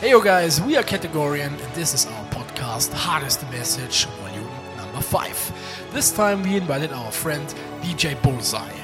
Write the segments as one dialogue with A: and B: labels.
A: Hey yo guys, we are CategorieN and this is our podcast Hard is the Message, volume number 5. This time we invited our friend DJ Bullseye.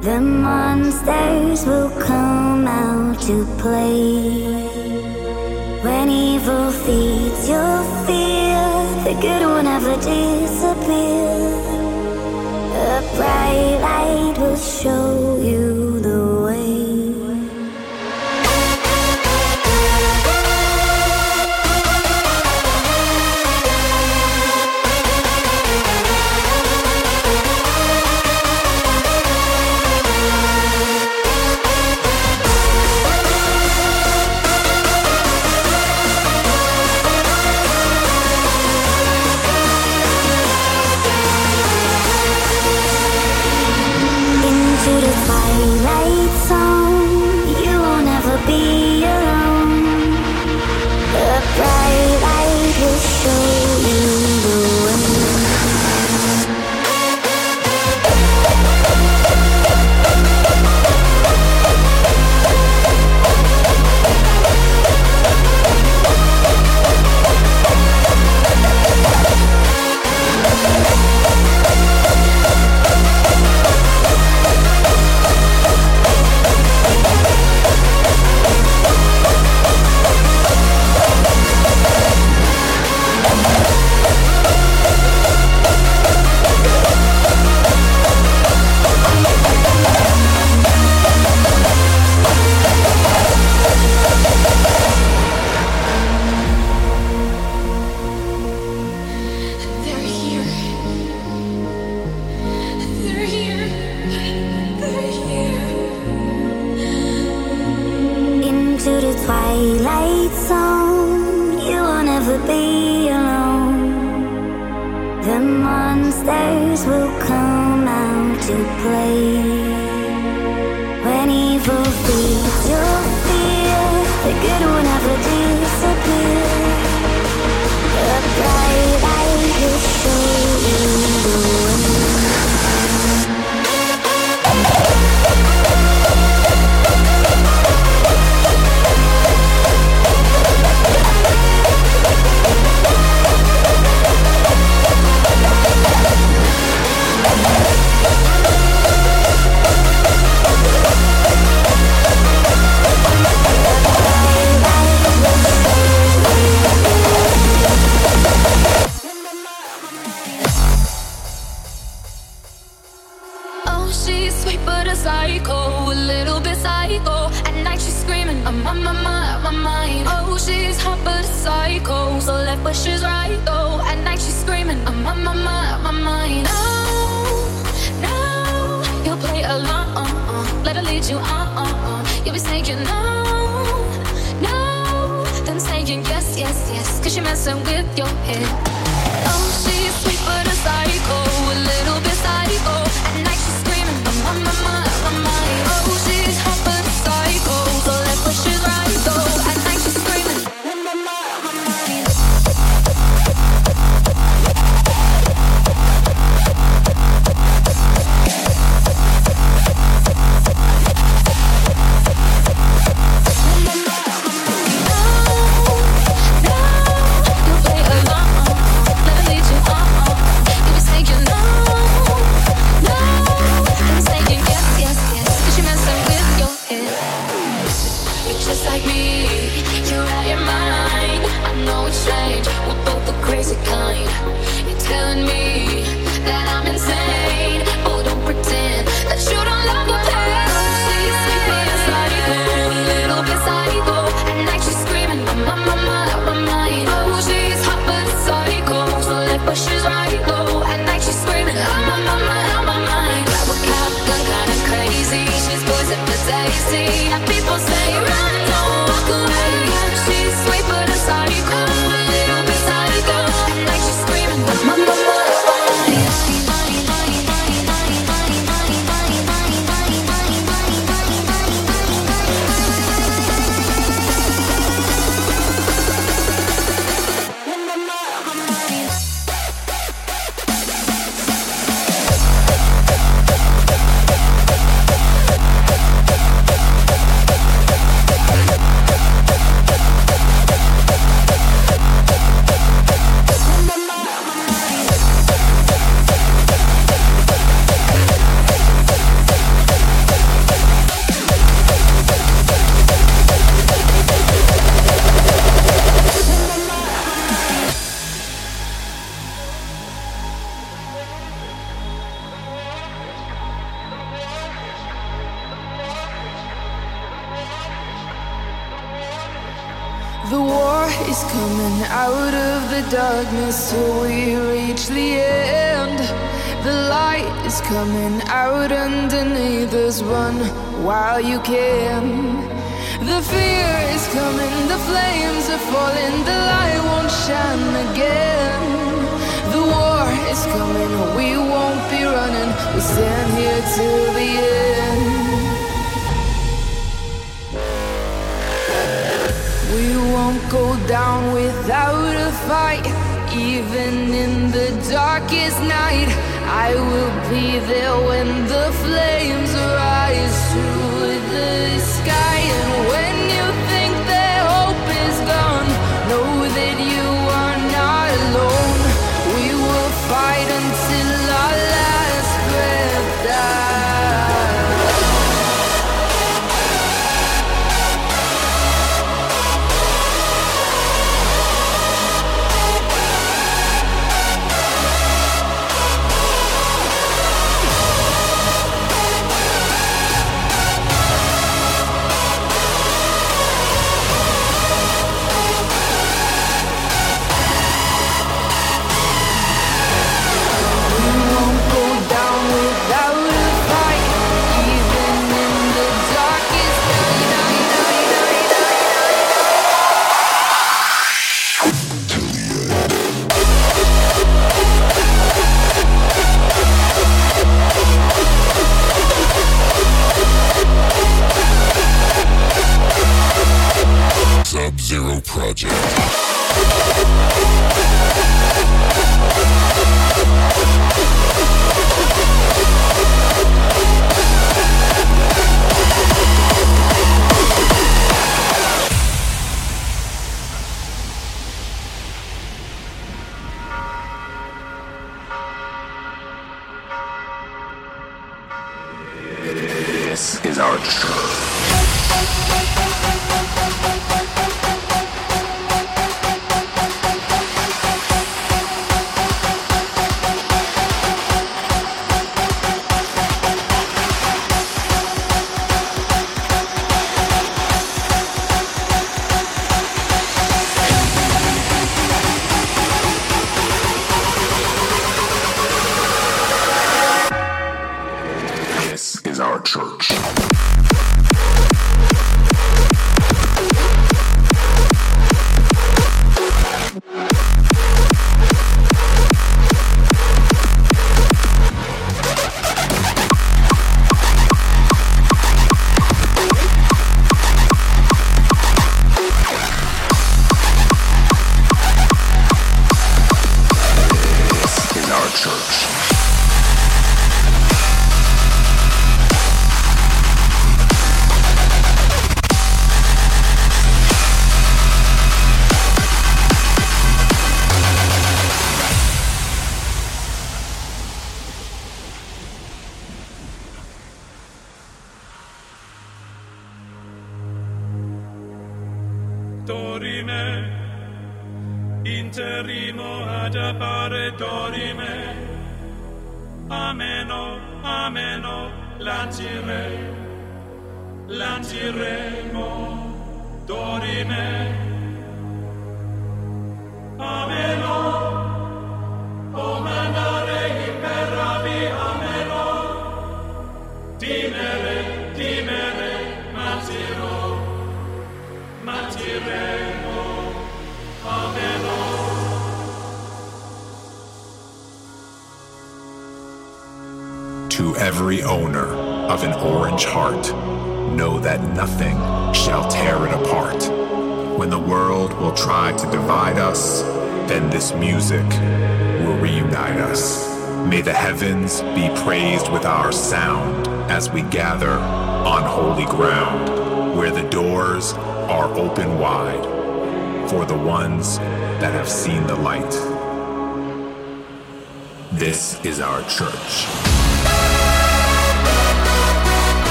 B: The
C: monsters will come out to play. When evil feeds your fear, the good will never disappear. A bright light will show.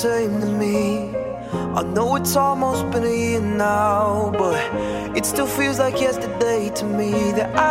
D: Same to me. I know it's almost been a year now, but it still feels like yesterday to me that I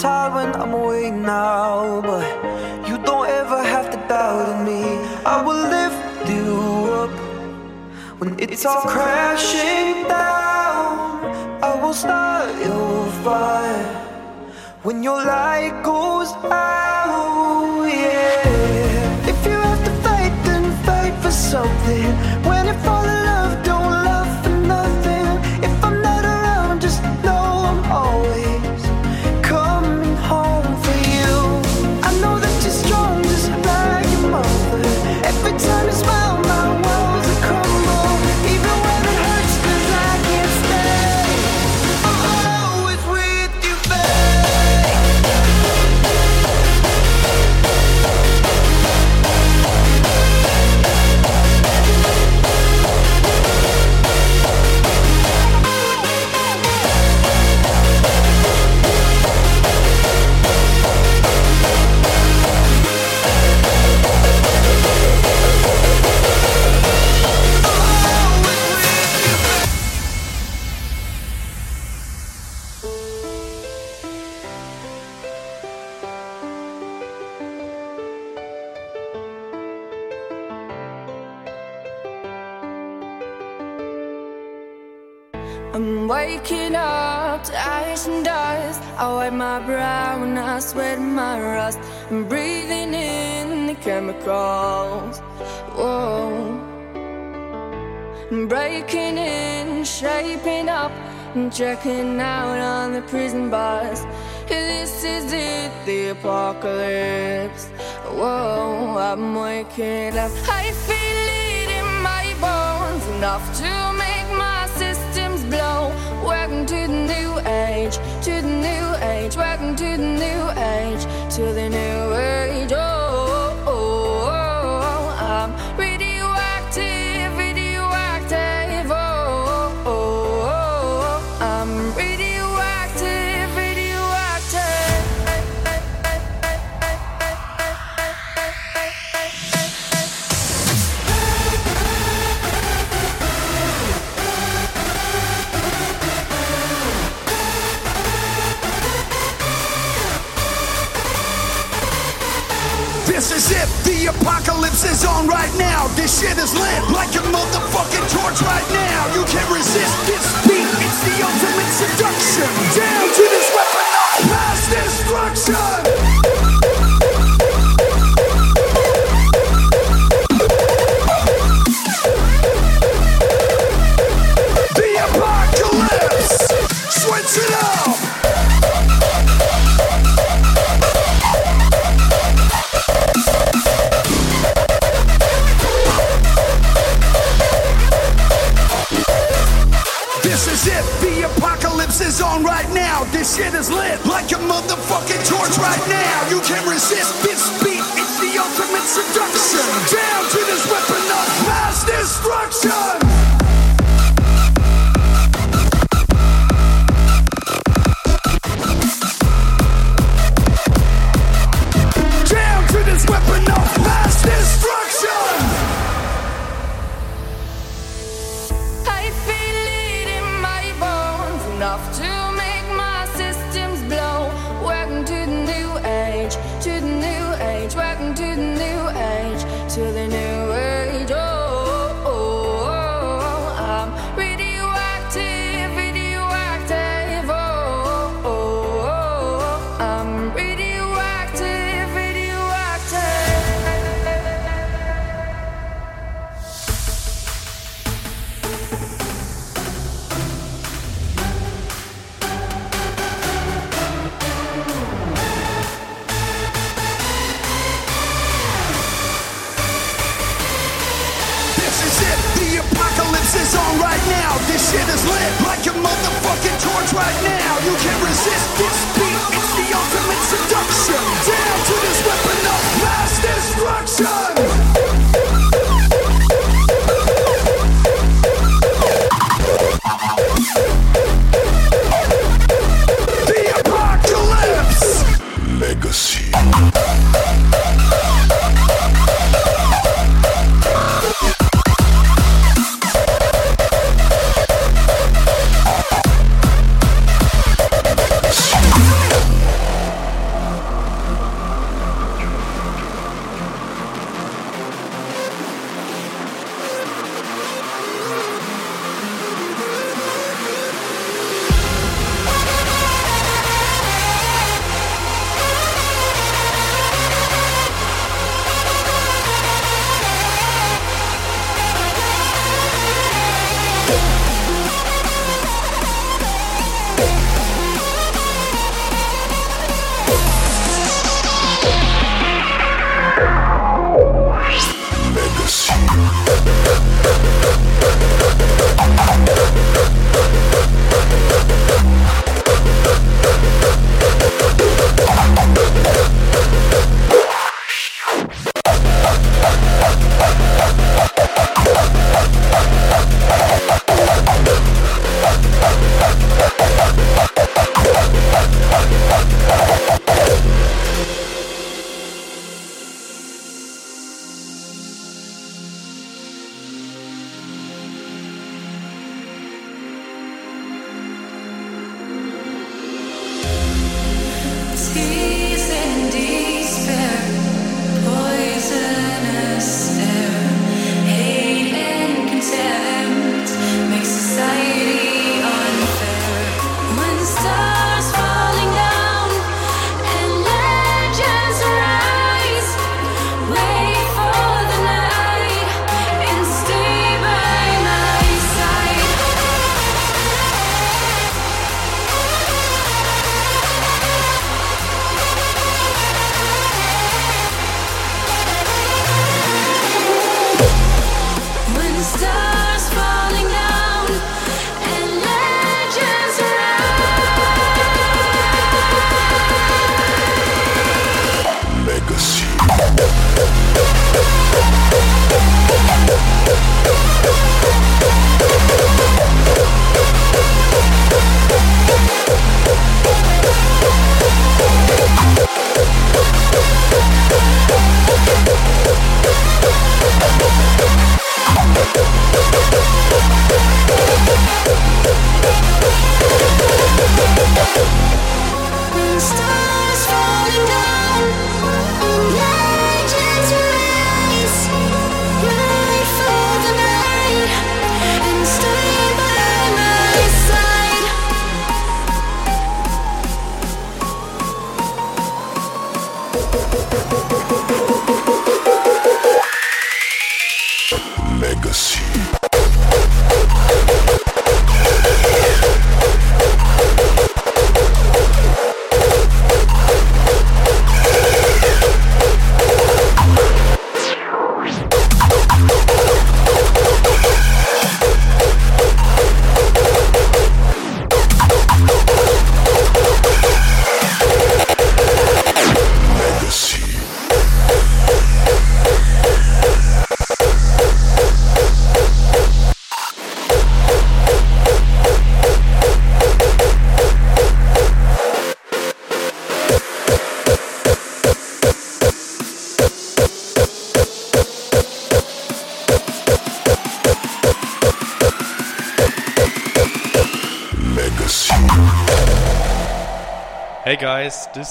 D: It's hard when I'm away now, but you don't ever have to doubt in me. I will lift you up when it's all crashing down. I will start your fire when your light goes out. Yeah. If you have to fight, then fight for something.
A: Checking out on the prison bus. This is it, the apocalypse. Whoa, I'm waking up. I feel it in my bones, enough to make my systems blow. Welcome to the new age, to the new age. Welcome to the new age, to the new age. Oh,
E: the apocalypse is on right now. This shit is lit like a motherfucking torch right now. You can't resist this beat, it's the ultimate seduction. Down to this weapon of mass destruction.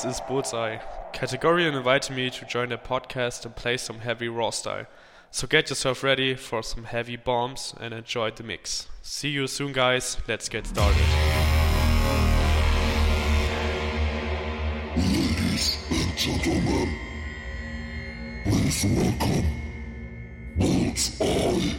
E: This is
F: Bullseye. CategorieN invited me to join their podcast and play some heavy raw style. So get yourself ready for some heavy bombs and enjoy the mix. See you soon guys, let's get started.
G: Ladies and gentlemen, please welcome Bullseye.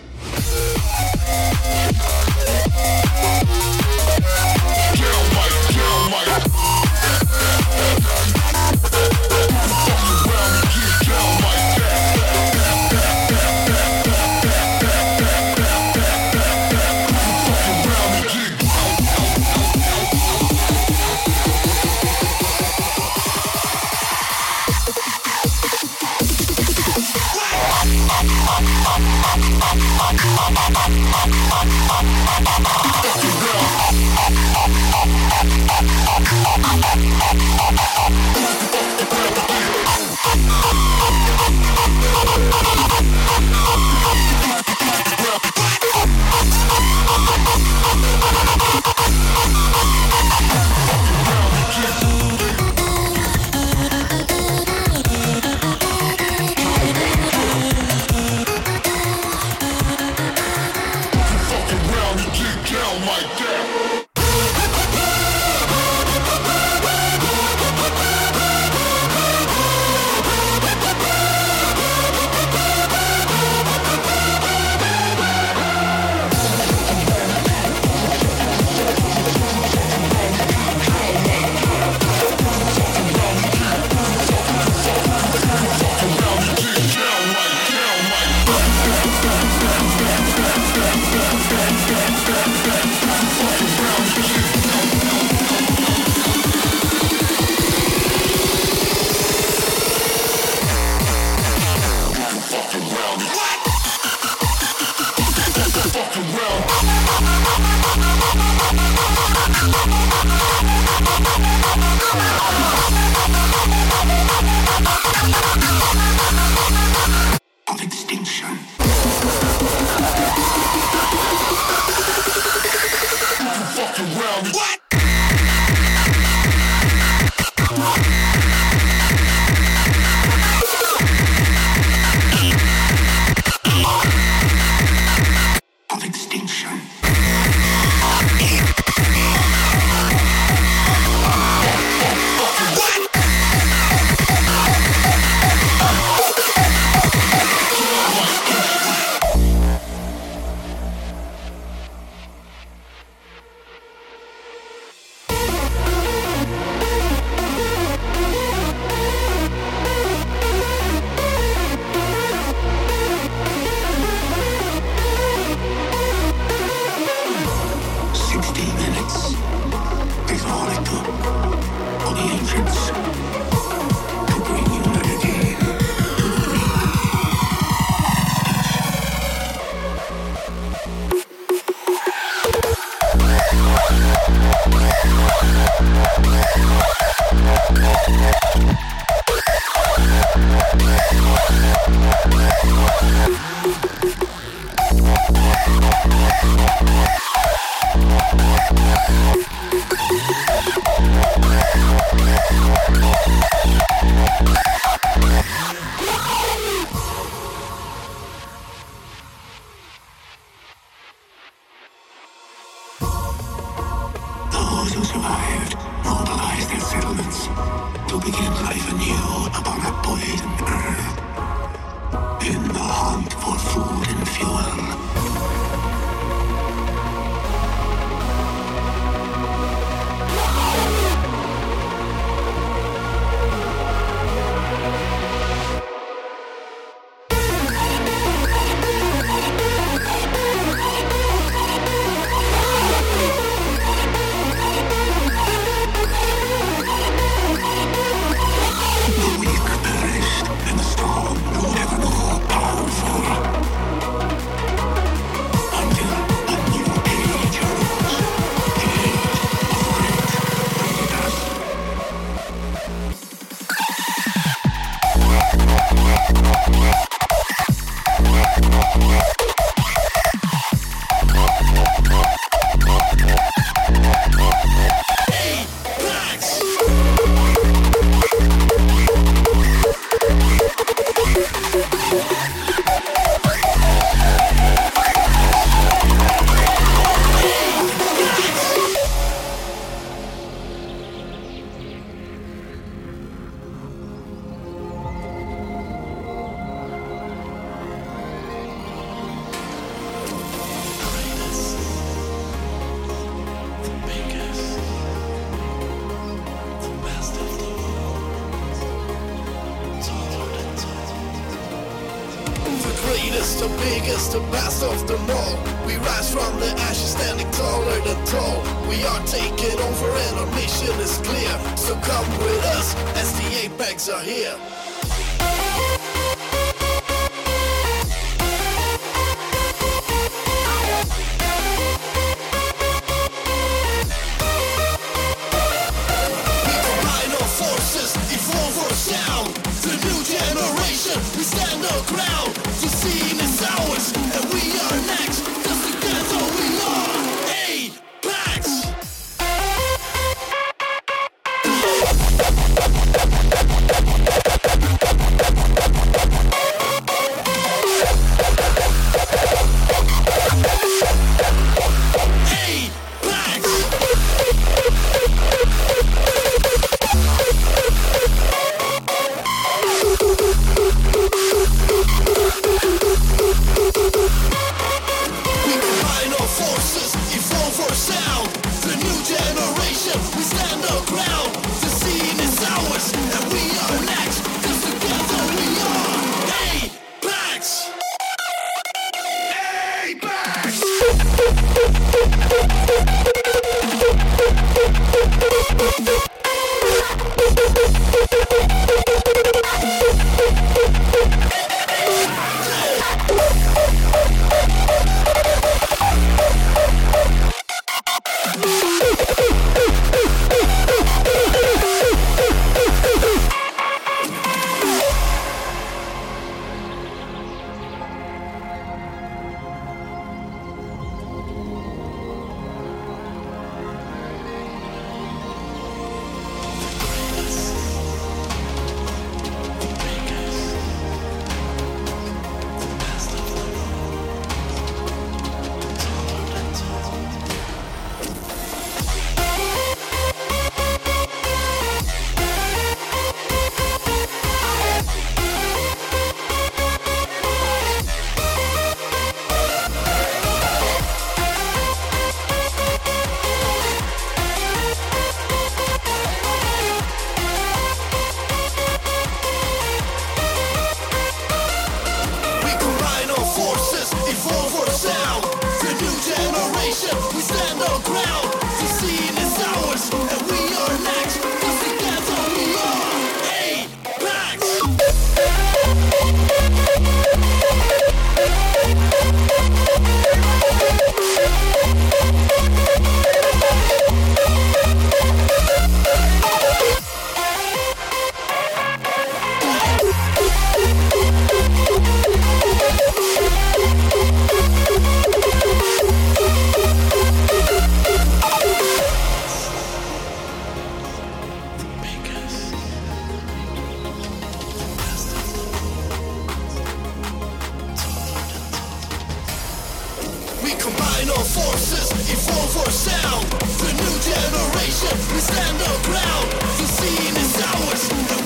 H: We combine our forces, evolve for sound. The new generation, we stand our ground. The scene is ours.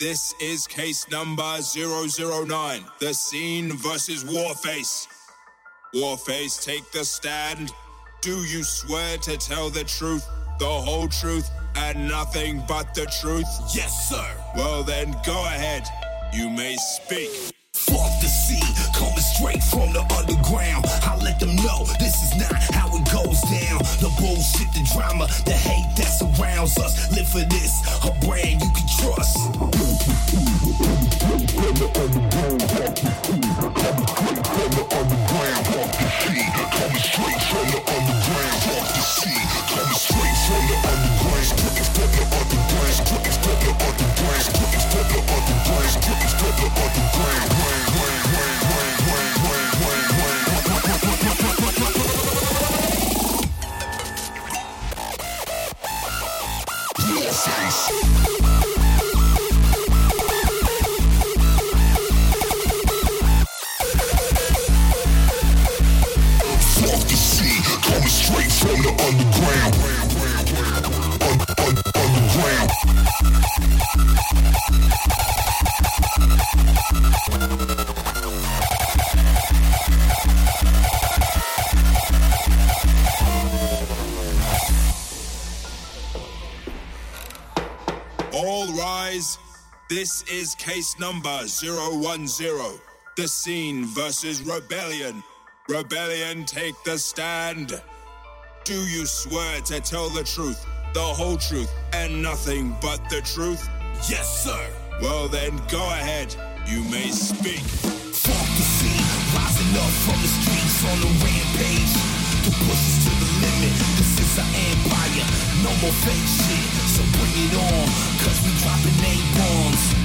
I: This is case number 009. The scene versus Warface. Warface, take the stand. Do you swear to tell the truth, the whole truth, and nothing but the truth?
G: Yes, sir.
I: Well, then go ahead. You may speak.
G: Fuck the coming straight from the underground. I let them know this is not how it goes down. The bullshit, the drama, the hate that surrounds us. Live for this, a brand you can trust. Fuck the sea, coming straight from the underground. Un- un- underground.
I: All rise. This is case number 010. The scene versus rebellion. Rebellion, take the stand. Do you swear to tell the truth, the whole truth, and nothing but the truth?
G: Yes, sir.
I: Well, then go ahead. You may speak.
G: Fuck the sea, rising up from the streets on the rampage. To push us to the limit, this is our empire. No more fake shit, so bring it on. Cause we dropping name bombs.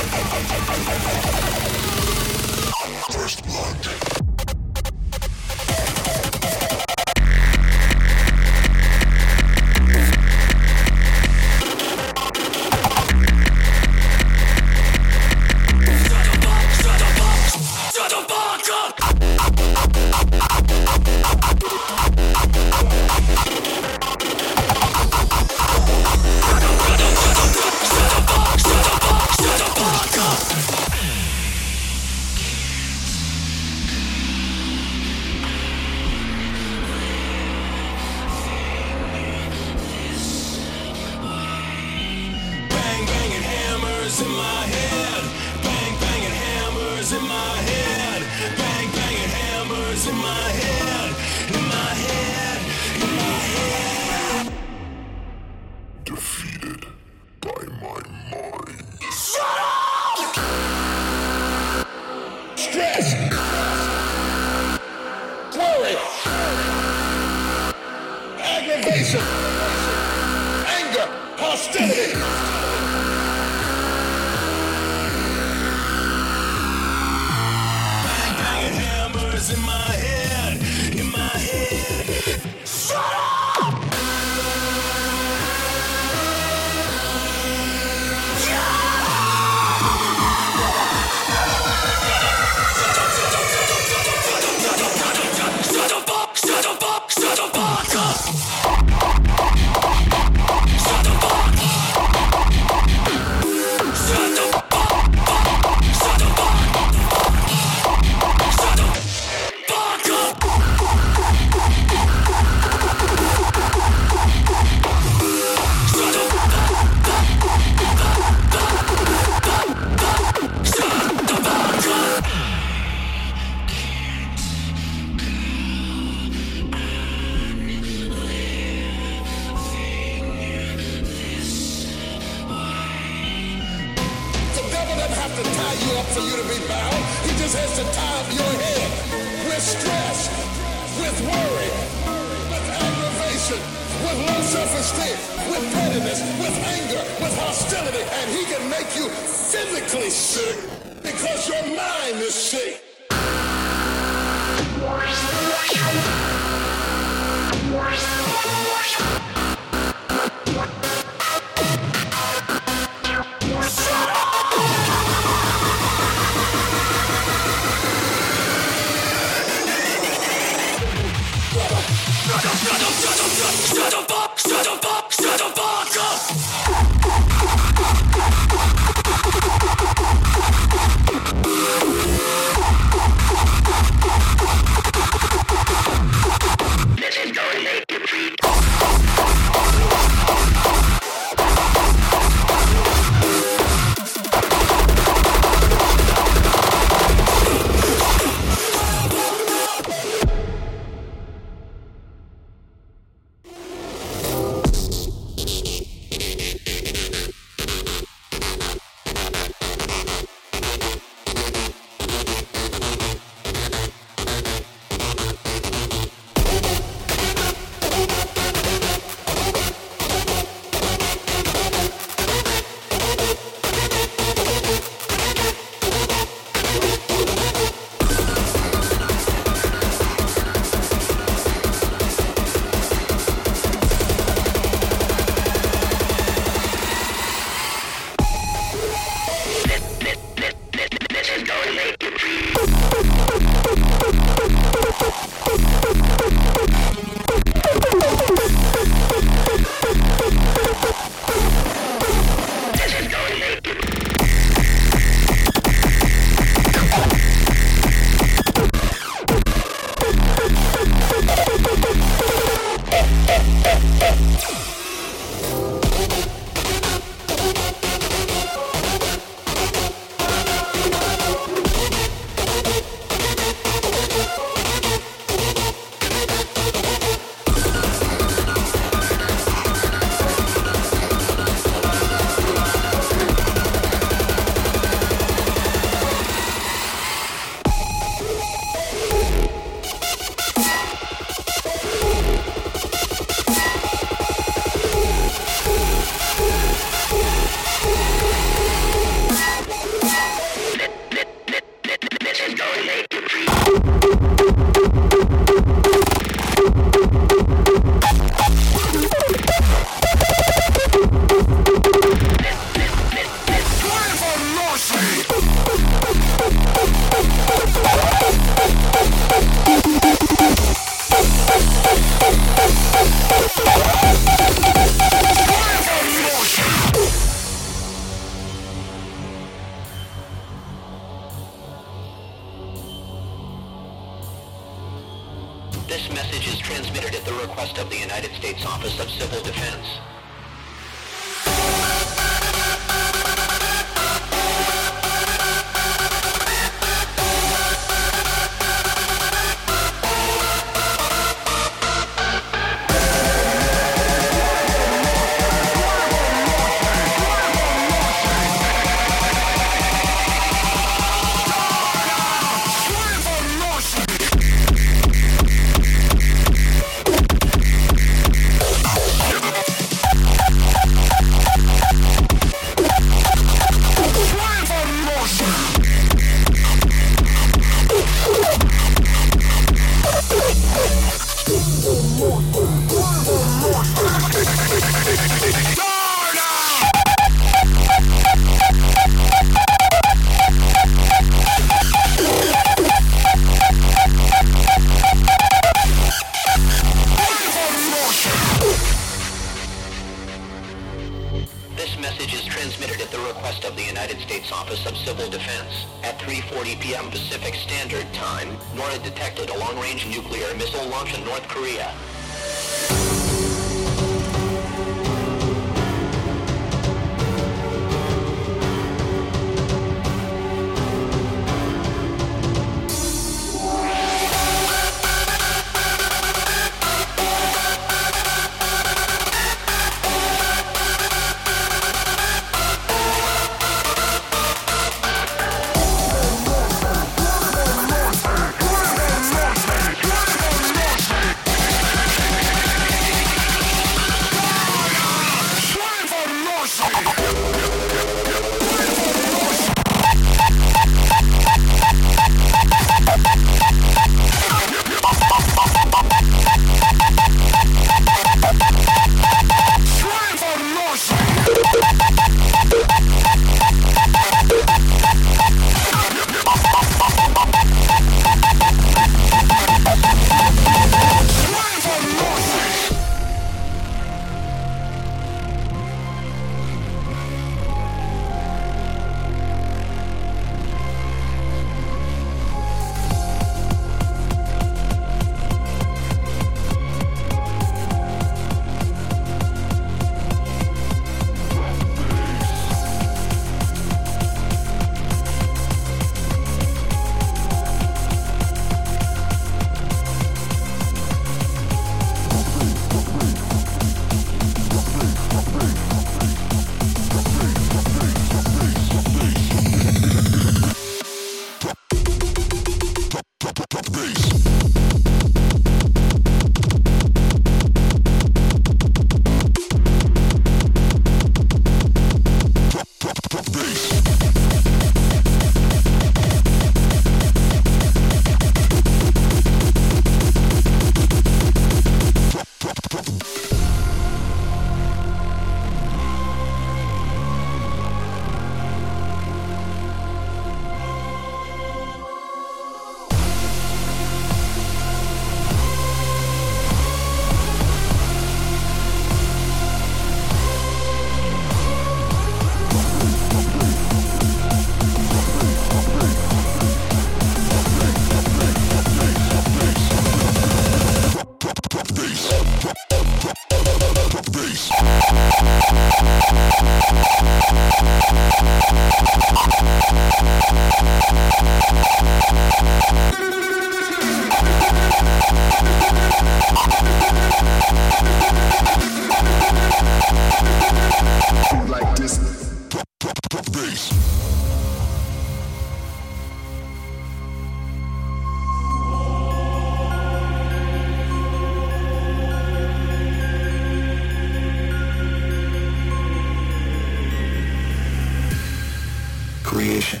E: Creation,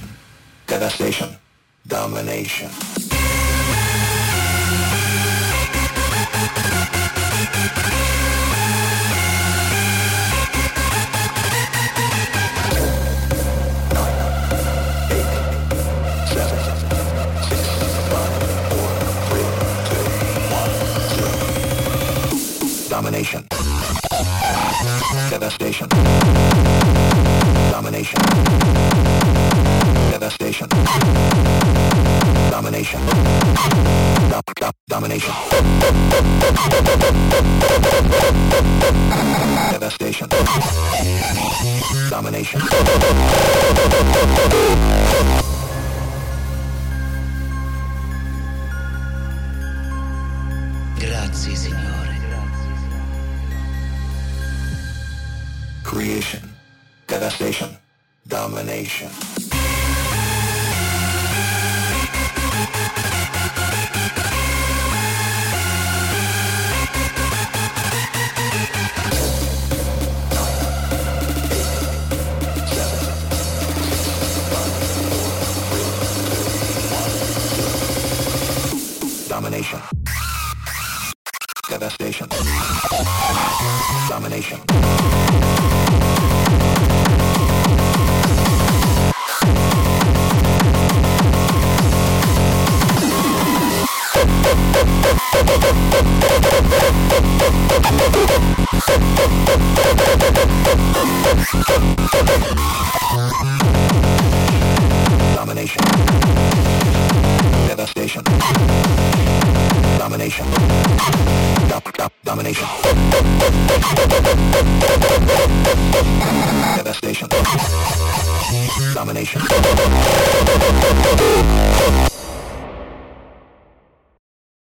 E: devastation, domination. Domination. Devastation. Domination. Devastation. Domination. Dom- dom- domination. Devastation. Domination.
J: Grazie, Signore.
E: Creation. Devastation. Domination. Domination. Devastation. Domination. Domination. Devastation. Domination. Dop, dop, domination. Devastation. Domination.